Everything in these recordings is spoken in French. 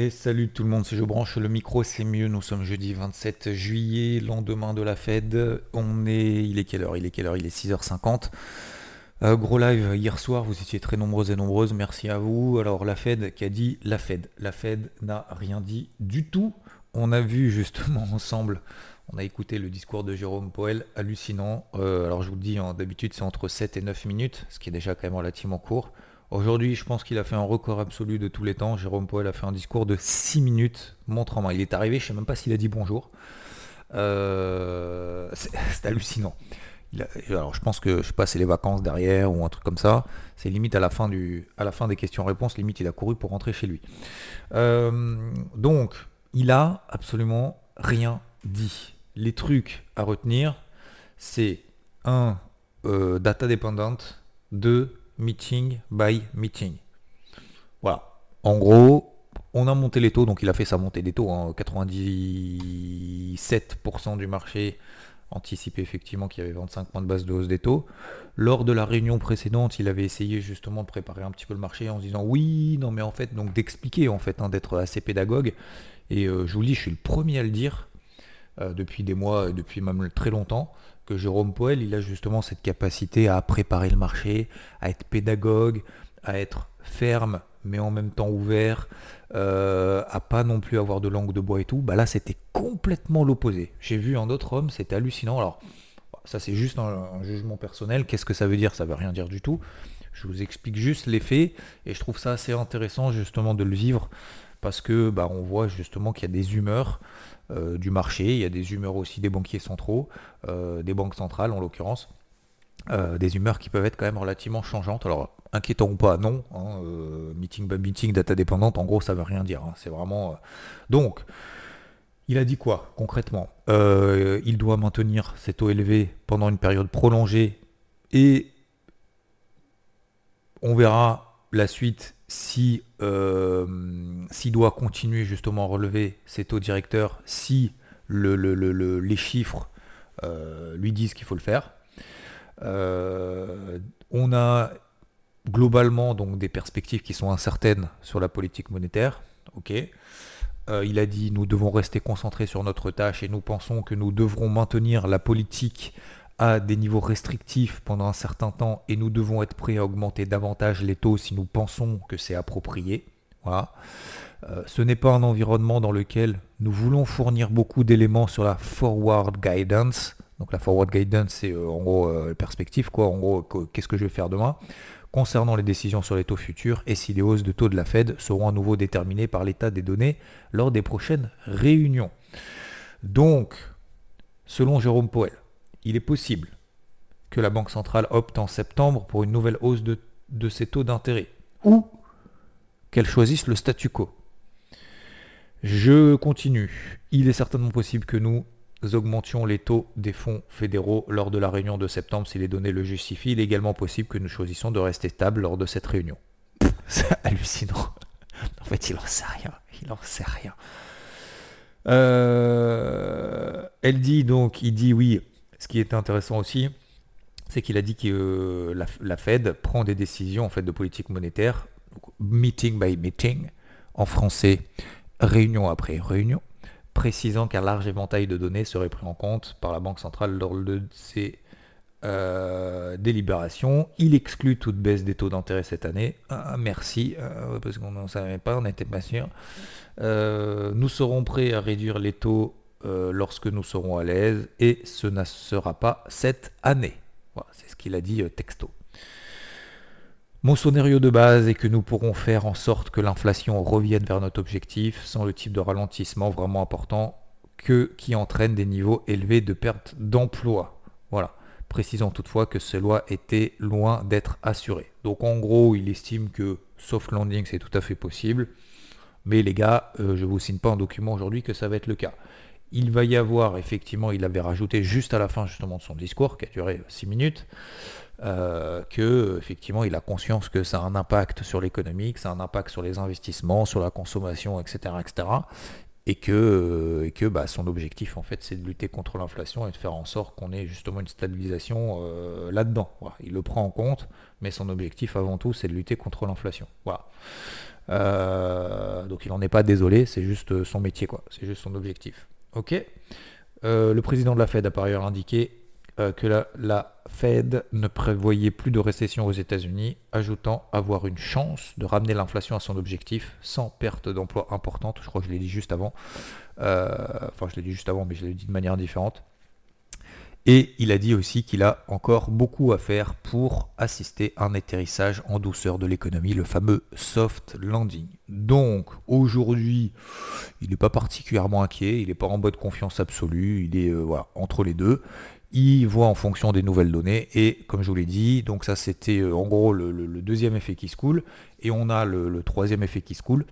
Et salut tout le monde, c'est Je branche le micro, c'est mieux. Nous sommes jeudi 27 juillet, lendemain de la Fed. On est. Il est quelle heure? Il est quelle heure? Il est 6h50. Euh, gros live hier soir, vous étiez très nombreuses et nombreuses, merci à vous. Alors la Fed qui a dit la Fed? La Fed n'a rien dit du tout. On a vu justement ensemble, on a écouté le discours de Jérôme Powell, hallucinant. Euh, alors je vous le dis, hein, d'habitude c'est entre 7 et 9 minutes, ce qui est déjà quand même relativement court. Aujourd'hui, je pense qu'il a fait un record absolu de tous les temps. Jérôme Poel a fait un discours de 6 minutes, montre en main. Il est arrivé, je ne sais même pas s'il a dit bonjour. Euh, c'est hallucinant. alors je pense que je sais pas, c'est les vacances derrière ou un truc comme ça. C'est limite à la fin du, à la fin des questions-réponses, limite il a couru pour rentrer chez lui. Euh, donc il a absolument rien dit. Les trucs à retenir, c'est un euh, data dépendante, deux meeting by meeting. Voilà. En gros, on a monté les taux, donc il a fait sa montée des taux. 97% du marché anticipait effectivement qu'il y avait 25 points de base de hausse des taux. Lors de la réunion précédente, il avait essayé justement de préparer un petit peu le marché en se disant oui, non mais en fait, donc d'expliquer en fait, hein, d'être assez pédagogue. Et euh, je vous le dis, je suis le premier à le dire euh, depuis des mois, depuis même très longtemps. Jérôme Poel, il a justement cette capacité à préparer le marché, à être pédagogue, à être ferme, mais en même temps ouvert, euh, à pas non plus avoir de langue de bois et tout. Bah là, c'était complètement l'opposé. J'ai vu un autre homme, c'était hallucinant. Alors, ça c'est juste un, jugement personnel. Qu'est-ce que ça veut dire? Ça veut rien dire du tout. Je vous explique juste les faits et je trouve ça assez intéressant justement de le vivre parce que bah, on voit justement qu'il y a des humeurs. Euh, du marché, il y a des humeurs aussi des banquiers centraux, euh, des banques centrales en l'occurrence, euh, des humeurs qui peuvent être quand même relativement changeantes. Alors inquiétant ou pas, non, hein, meeting by meeting, data dépendante, en gros ça veut rien dire, hein. c'est vraiment... Donc, il a dit quoi concrètement? Il doit maintenir ses taux élevés pendant une période prolongée et on verra la suite si s'il doit continuer justement à relever ses taux directeurs, si les chiffres euh, lui disent qu'il faut le faire. Euh, on a globalement donc des perspectives qui sont incertaines sur la politique monétaire. Il a dit nous devons rester concentrés sur notre tâche et nous pensons que nous devrons maintenir la politique à des niveaux restrictifs pendant un certain temps et nous devons être prêts à augmenter davantage les taux si nous pensons que c'est approprié. Voilà. Euh, ce n'est pas un environnement dans lequel nous voulons fournir beaucoup d'éléments sur la forward guidance. Donc la forward guidance, c'est euh, en gros euh, perspective, quoi. En gros, qu'est-ce que je vais faire demain? Concernant les décisions sur les taux futurs et si les hausses de taux de la Fed seront à nouveau déterminées par l'état des données lors des prochaines réunions. Donc, selon Jérôme Powell, il est possible que la Banque centrale opte en septembre pour une nouvelle hausse de, ses taux d'intérêt ou qu'elle choisisse le statu quo. Je continue. Il est certainement possible que nous augmentions les taux des fonds fédéraux lors de la réunion de septembre si les données le justifient. Il est également possible que nous choisissions de rester stable lors de cette réunion. C'est hallucinant. En fait, il n'en sait rien. Il n'en sait rien. Euh, elle dit donc, il dit oui, qui est intéressant aussi, c'est qu'il a dit que euh, la, Fed prend des décisions en fait de politique monétaire, meeting by meeting, en français, réunion après réunion, précisant qu'un large éventail de données serait pris en compte par la Banque centrale lors de ses euh, délibérations. Il exclut toute baisse des taux d'intérêt cette année. Ah, merci, euh, parce qu'on n'en savait pas, on n'était pas sûr. nous serons prêts à réduire les taux euh, lorsque nous serons à l'aise et ce ne sera pas cette année. Voilà, c'est ce qu'il a dit euh, texto. Mon scénario de base est que nous pourrons faire en sorte que l'inflation revienne vers notre objectif sans le type de ralentissement vraiment important que, qui entraîne des niveaux élevés de perte d'emploi. Voilà. Précisant toutefois que cela était loin d'être assuré. Donc en gros, il estime que soft landing c'est tout à fait possible. Mais les gars, euh, je ne vous signe pas un document aujourd'hui que ça va être le cas. Il va y avoir, effectivement, il avait rajouté juste à la fin justement de son discours, qui a duré 6 minutes, euh, que effectivement il a conscience que ça a un impact sur l'économie, que ça a un impact sur les investissements, sur la consommation, etc. etc. et que, euh, bah, son objectif en fait c'est de lutter contre l'inflation et de faire en sorte qu'on ait justement une stabilisation euh, là-dedans. Il le prend en compte, mais son objectif avant tout c'est de lutter contre l'inflation. Voilà. donc il n'en est pas désolé, c'est juste son métier, quoi. C'est juste son objectif. Ok. le président de la Fed a par ailleurs indiqué que la, la, Fed ne prévoyait plus de récession aux États-Unis, ajoutant avoir une chance de ramener l'inflation à son objectif sans perte d'emploi importante. Je crois que je l'ai dit juste avant. enfin, je l'ai dit juste avant, mais je l'ai dit de manière différente. Et il a dit aussi qu'il a encore beaucoup à faire pour assister à un atterrissage en douceur de l'économie, le fameux soft landing. Donc aujourd'hui, il n'est pas particulièrement inquiet, il n'est pas en mode confiance absolue, il est euh, entre les deux. Il voit en fonction des nouvelles données et comme je vous l'ai dit, donc ça c'était euh, en gros le, deuxième effet qui se coule et on a le troisième effet qui se coule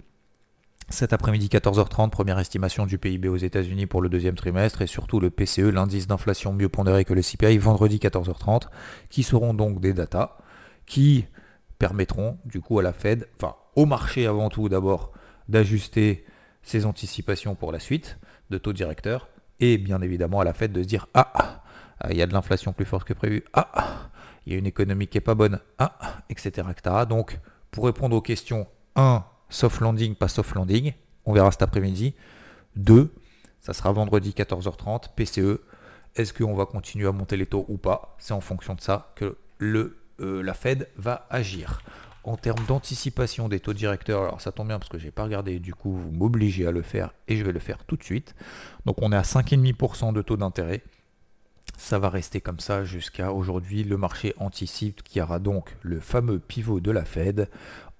cet après-midi 14h30, première estimation du PIB aux États-Unis pour le deuxième trimestre et surtout le PCE, l'indice d'inflation mieux pondéré que le CPI, vendredi 14h30, qui seront donc des datas qui permettront du coup à la Fed, enfin au marché avant tout d'abord, d'ajuster ses anticipations pour la suite de taux directeur et bien évidemment à la Fed de se dire ah, il y a de l'inflation plus forte que prévu, ah, il y a une économie qui est pas bonne, ah, etc., etc. Donc pour répondre aux questions 1 soft landing, pas soft landing. On verra cet après-midi. 2. Ça sera vendredi 14h30, PCE. Est-ce qu'on va continuer à monter les taux ou pas? C'est en fonction de ça que euh, la Fed va agir. En termes d'anticipation des taux directeurs, alors ça tombe bien parce que je n'ai pas regardé, du coup vous m'obligez à le faire et je vais le faire tout de suite. Donc on est à 5,5% de taux d'intérêt. Ça va rester comme ça jusqu'à aujourd'hui. Le marché anticipe qu'il y aura donc le fameux pivot de la Fed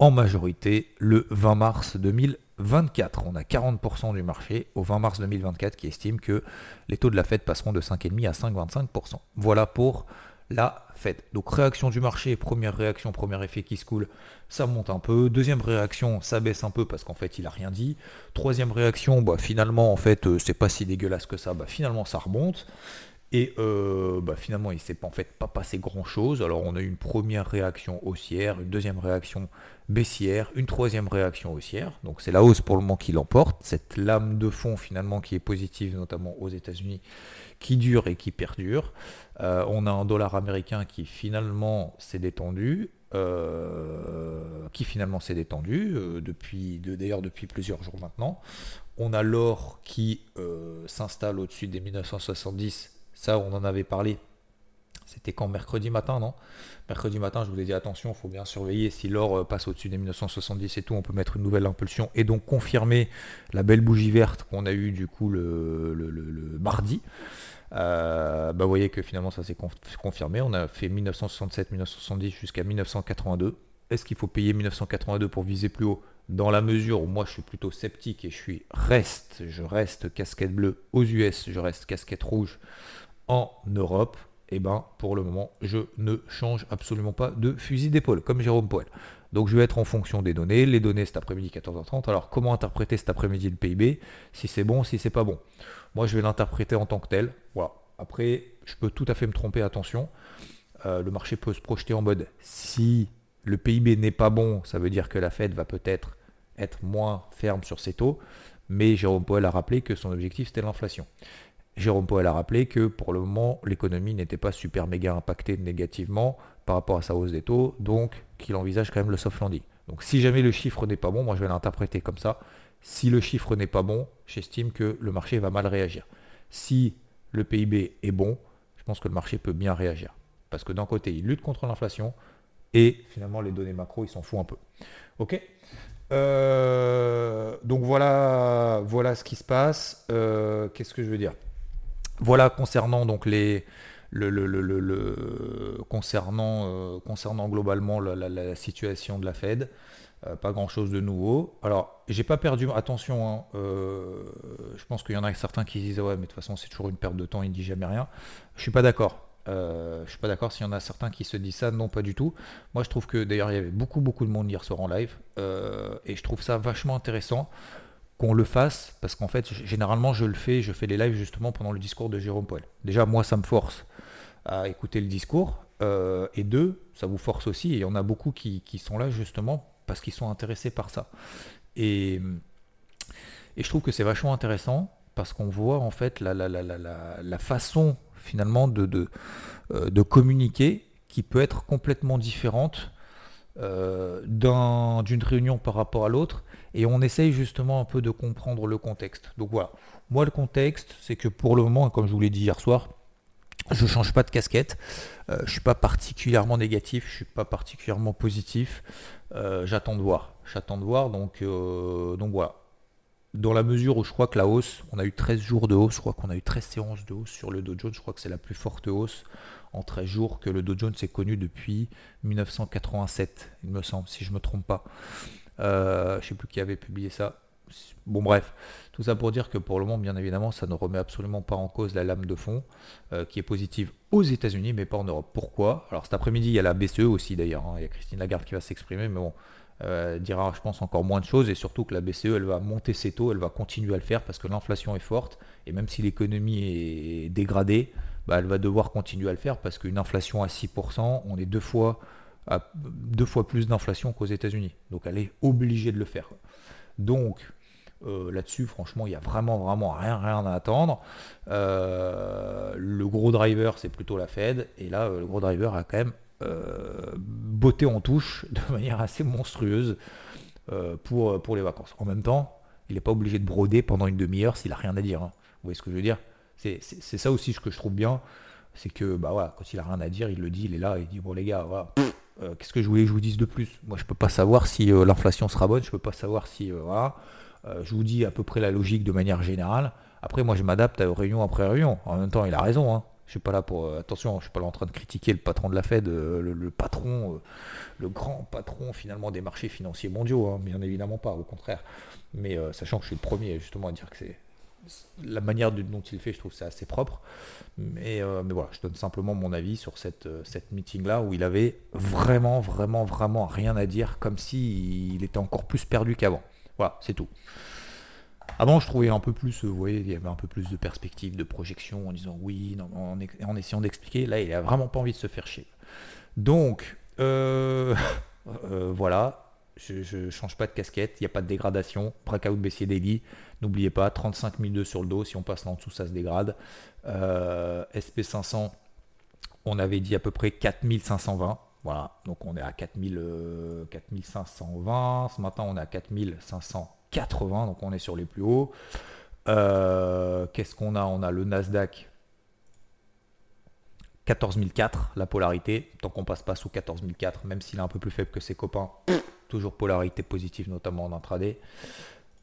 en majorité le 20 mars 2024. On a 40% du marché au 20 mars 2024 qui estime que les taux de la Fed passeront de 5,5 à 5,25%. Voilà pour la Fed. Donc réaction du marché, première réaction, premier effet qui se coule, ça monte un peu. Deuxième réaction, ça baisse un peu parce qu'en fait il a rien dit. Troisième réaction, bah, finalement en fait euh, c'est pas si dégueulasse que ça, bah, finalement ça remonte. Et euh, bah, finalement, il ne s'est en fait pas passé grand-chose. Alors on a eu une première réaction haussière, une deuxième réaction baissière, une troisième réaction haussière. Donc c'est la hausse pour le moment qui l'emporte. Cette lame de fond finalement qui est positive, notamment aux États-Unis, qui dure et qui perdure. Euh, on a un dollar américain qui finalement s'est détendu. Euh, qui finalement s'est détendu depuis d'ailleurs depuis plusieurs jours maintenant. On a l'or qui s'installe au-dessus des 1970 ça, on en avait parlé. C'était quand mercredi matin, non? Mercredi matin, je vous ai dit attention, il faut bien surveiller. Si l'or euh, passe au-dessus des 1970 et tout, on peut mettre une nouvelle impulsion et donc confirmer la belle bougie verte qu'on a eue du coup le, mardi. Euh, bah, vous voyez que finalement ça s'est confirmé. On a fait 1967-1970 jusqu'à 1982. Est-ce qu'il faut payer 1982 pour viser plus haut? Dans la mesure où moi je suis plutôt sceptique et je suis reste, je reste casquette bleue aux US, je reste casquette rouge en Europe, eh ben, pour le moment, je ne change absolument pas de fusil d'épaule, comme Jérôme Poel. Donc je vais être en fonction des données, les données cet après-midi 14h30. Alors comment interpréter cet après-midi le PIB Si c'est bon, si c'est pas bon. Moi je vais l'interpréter en tant que tel. Voilà. Après, je peux tout à fait me tromper, attention. Euh, le marché peut se projeter en mode si le PIB n'est pas bon, ça veut dire que la Fed va peut-être être moins ferme sur ses taux. Mais Jérôme Poel a rappelé que son objectif c'était l'inflation. Jérôme Powell a rappelé que pour le moment, l'économie n'était pas super méga impactée négativement par rapport à sa hausse des taux, donc qu'il envisage quand même le soft landing. Donc si jamais le chiffre n'est pas bon, moi je vais l'interpréter comme ça. Si le chiffre n'est pas bon, j'estime que le marché va mal réagir. Si le PIB est bon, je pense que le marché peut bien réagir. Parce que d'un côté, il lutte contre l'inflation, et finalement les données macro, il s'en fout un peu. Ok? Euh, donc voilà, voilà ce qui se passe. Euh, qu'est-ce que je veux dire? Voilà concernant donc les le, le, concernant, euh, concernant globalement la, situation de la Fed. Euh, pas grand chose de nouveau. Alors, j'ai pas perdu. Attention, hein, euh, je pense qu'il y en a certains qui disent ouais, mais de toute façon, c'est toujours une perte de temps, il ne dit jamais rien. Je suis pas d'accord. je suis pas d'accord s'il y en a certains qui se disent ça, non pas du tout. Moi je trouve que d'ailleurs il y avait beaucoup beaucoup de monde hier soir en live et je trouve ça vachement intéressant qu'on le fasse, parce qu'en fait, généralement, je le fais, je fais les lives justement pendant le discours de Jérôme Poel. Déjà, moi, ça me force à écouter le discours, euh, et deux, ça vous force aussi, et il y en a beaucoup qui, sont là justement parce qu'ils sont intéressés par ça. Et, et je trouve que c'est vachement intéressant, parce qu'on voit en fait la, la, la, la façon finalement de, euh, de, communiquer qui peut être complètement différente d'une réunion par rapport à l'autre et on essaye justement un peu de comprendre le contexte. Donc voilà, moi le contexte, c'est que pour le moment, comme je vous l'ai dit hier soir, je ne change pas de casquette. je ne suis pas particulièrement négatif, je ne suis pas particulièrement positif. J'attends de voir. J'attends de voir. Donc, donc voilà dans la mesure où je crois que la hausse, on a eu 13 jours de hausse, je crois qu'on a eu 13 séances de hausse sur le Dow Jones, je crois que c'est la plus forte hausse en 13 jours que le Dow Jones ait connu depuis 1987, il me semble, si je ne me trompe pas. Euh, je ne sais plus qui avait publié ça. Bon bref, tout ça pour dire que pour le moment, bien évidemment, ça ne remet absolument pas en cause la lame de fond, euh, qui est positive aux États-Unis, mais pas en Europe. Pourquoi? Alors cet après-midi, il y a la BCE aussi d'ailleurs, hein. il y a Christine Lagarde qui va s'exprimer, mais bon, euh, dira, je pense, encore moins de choses et surtout que la BCE, elle va monter ses taux, elle va continuer à le faire parce que l'inflation est forte et même si l'économie est dégradée, bah, elle va devoir continuer à le faire parce qu'une inflation à 6%, on est deux fois, plus d'inflation qu'aux États-Unis. Donc elle est obligée de le faire. Donc euh, là-dessus, franchement, il n'y a vraiment, vraiment rien, rien à attendre. Euh, le gros driver, c'est plutôt la Fed. Et là, le gros driver a quand même euh, beauté en touche de manière assez monstrueuse euh, pour, pour les vacances. En même temps, il n'est pas obligé de broder pendant une demi-heure s'il n'a rien à dire. Hein. Vous voyez ce que je veux dire? C'est, ça aussi ce que je trouve bien, c'est que bah voilà, quand il a rien à dire, il le dit, il est là, il dit bon les gars, euh, qu'est-ce que je voulais que je vous dise de plus? Moi je peux pas savoir si l'inflation sera bonne, je peux pas savoir si voilà, je vous dis à peu près la logique de manière générale. Après moi je m'adapte à réunion après réunion. En même temps il a raison. Hein. Je suis pas là pour. Euh, attention, je suis pas là en train de critiquer le patron de la Fed, euh, le, patron, euh, le grand patron finalement des marchés financiers mondiaux, hein, bien évidemment pas, au contraire. Mais sachant que je suis le premier justement à dire que c'est la manière dont il fait, je trouve c'est assez propre. Mais, mais, voilà, je donne simplement mon avis sur cette, cette meeting-là où il avait vraiment, vraiment, vraiment rien à dire, comme s'il il était encore plus perdu qu'avant. Voilà, c'est tout. Avant, je trouvais un peu plus, euh, vous voyez, il y avait un peu plus de perspective, de projection, en disant oui, en, essayant d'expliquer. Là, il a vraiment pas envie de se faire chier. Donc, euh, euh, voilà, je ne change pas de casquette, il n'y a pas de dégradation. Breakout baissier daily, n'oubliez pas, 35 002 sur le dos, si on passe en dessous, ça se dégrade. SP500, on avait dit à peu près 4520. Voilà, donc on est à 4000, 4520. Ce matin, on est à 4500. 80, donc on est sur les plus hauts. Euh, qu'est-ce qu'on a? On a le Nasdaq 14004, la polarité. Tant qu'on passe pas sous 14004, même s'il est un peu plus faible que ses copains, toujours polarité positive, notamment en intraday.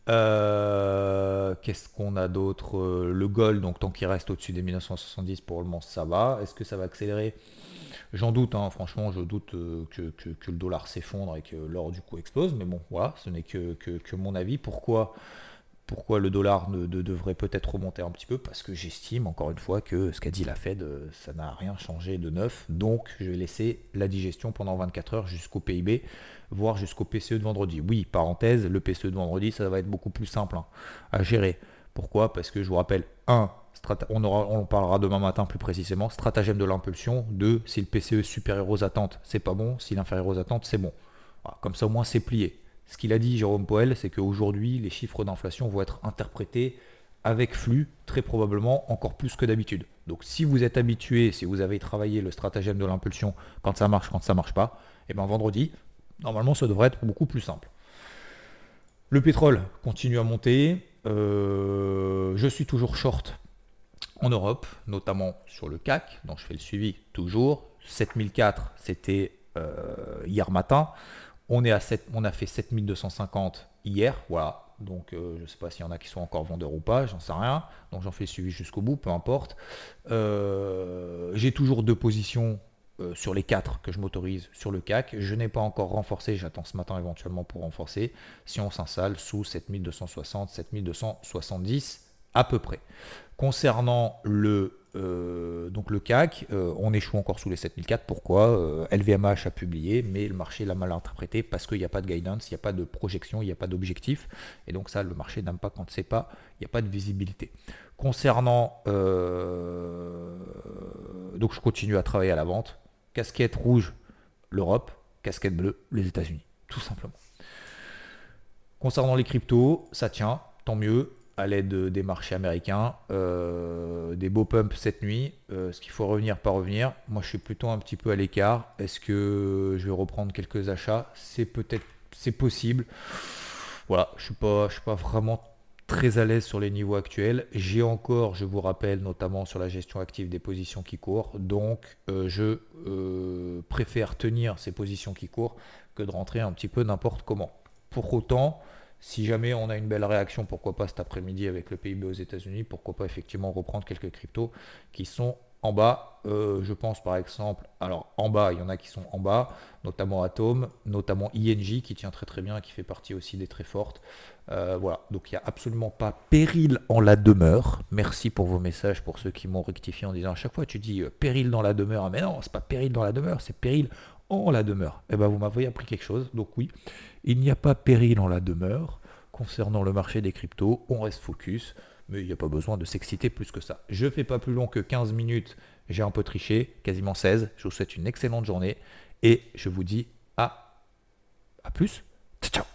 Euh, qu'est-ce qu'on a d'autre euh, Le gold, donc tant qu'il reste au-dessus des 1970, pour le moment ça va. Est-ce que ça va accélérer? J'en doute, hein, franchement, je doute euh, que, le dollar s'effondre et que l'or du coup explose, mais bon, voilà, ce n'est que, mon avis. Pourquoi, pourquoi le dollar ne, devrait peut-être remonter un petit peu Parce que j'estime, encore une fois, que ce qu'a dit la Fed, euh, ça n'a rien changé de neuf. Donc, je vais laisser la digestion pendant 24 heures jusqu'au PIB, voire jusqu'au PCE de vendredi. Oui, parenthèse, le PCE de vendredi, ça va être beaucoup plus simple hein, à gérer. Pourquoi? Parce que je vous rappelle, 1 on, en parlera demain matin plus précisément, stratagème de l'impulsion, de si le PCE est supérieur aux attentes, c'est pas bon, si l'inférieur aux attentes, c'est bon. comme ça au moins c'est plié. Ce qu'il a dit Jérôme Poel, c'est qu'aujourd'hui les chiffres d'inflation vont être interprétés avec flux, très probablement encore plus que d'habitude. Donc si vous êtes habitué, si vous avez travaillé le stratagème de l'impulsion quand ça marche, quand ça marche pas, et eh bien vendredi, normalement ça devrait être beaucoup plus simple. Le pétrole continue à monter. Euh, je suis toujours short en Europe, notamment sur le CAC, dont je fais le suivi toujours. 7004, c'était euh, hier matin. On, est à 7, on a fait 7250 hier, voilà. Donc euh, je ne sais pas s'il y en a qui sont encore vendeurs ou pas, j'en sais rien. Donc j'en fais suivi jusqu'au bout, peu importe. Euh, j'ai toujours deux positions sur les quatre que je m'autorise sur le CAC. Je n'ai pas encore renforcé, j'attends ce matin éventuellement pour renforcer. Si on s'installe sous 7260, 7270 à peu près. Concernant le, euh, donc le CAC, euh, on échoue encore sous les 7004. Pourquoi? LVMH euh, a publié, mais le marché l'a mal interprété parce qu'il n'y a pas de guidance, il n'y a pas de projection, il n'y a pas d'objectif. Et donc ça, le marché n'aime pas quand c'est pas, il n'y a pas de visibilité. Concernant, donc je continue à travailler à la vente. Casquette rouge, l'Europe. Casquette bleue, les États-Unis. Tout simplement. Concernant les cryptos, ça tient, tant mieux. À l'aide des marchés américains. Euh, des beaux pumps cette nuit. Euh, ce qu'il faut revenir, pas revenir? Moi, je suis plutôt un petit peu à l'écart. Est-ce que je vais reprendre quelques achats? C'est peut-être, c'est possible. Voilà, je suis pas, suis pas vraiment très à l'aise sur les niveaux actuels. J'ai encore, je vous rappelle, notamment sur la gestion active des positions qui courent. Donc, euh, je préfère tenir ces positions qui courent que de rentrer un petit peu n'importe comment. Pour autant, si jamais on a une belle réaction, pourquoi pas cet après-midi avec le PIB aux États-Unis, pourquoi pas effectivement reprendre quelques cryptos qui sont en bas. Euh, je pense par exemple, alors en bas, il y en a qui sont en bas, notamment Atom, notamment ING qui tient très très bien, qui fait partie aussi des très fortes. Euh, voilà, donc il n'y a absolument pas péril en la demeure. Merci pour vos messages, pour ceux qui m'ont rectifié en disant à chaque fois tu dis euh, péril dans la demeure. Mais non, c'est pas péril dans la demeure, c'est péril en la demeure. Eh ben vous m'avez appris quelque chose. Donc oui, il n'y a pas péril en la demeure. Concernant le marché des cryptos, on reste focus, mais il n'y a pas besoin de s'exciter plus que ça. Je ne fais pas plus long que 15 minutes, j'ai un peu triché, quasiment 16. Je vous souhaite une excellente journée et je vous dis à, à plus. Ciao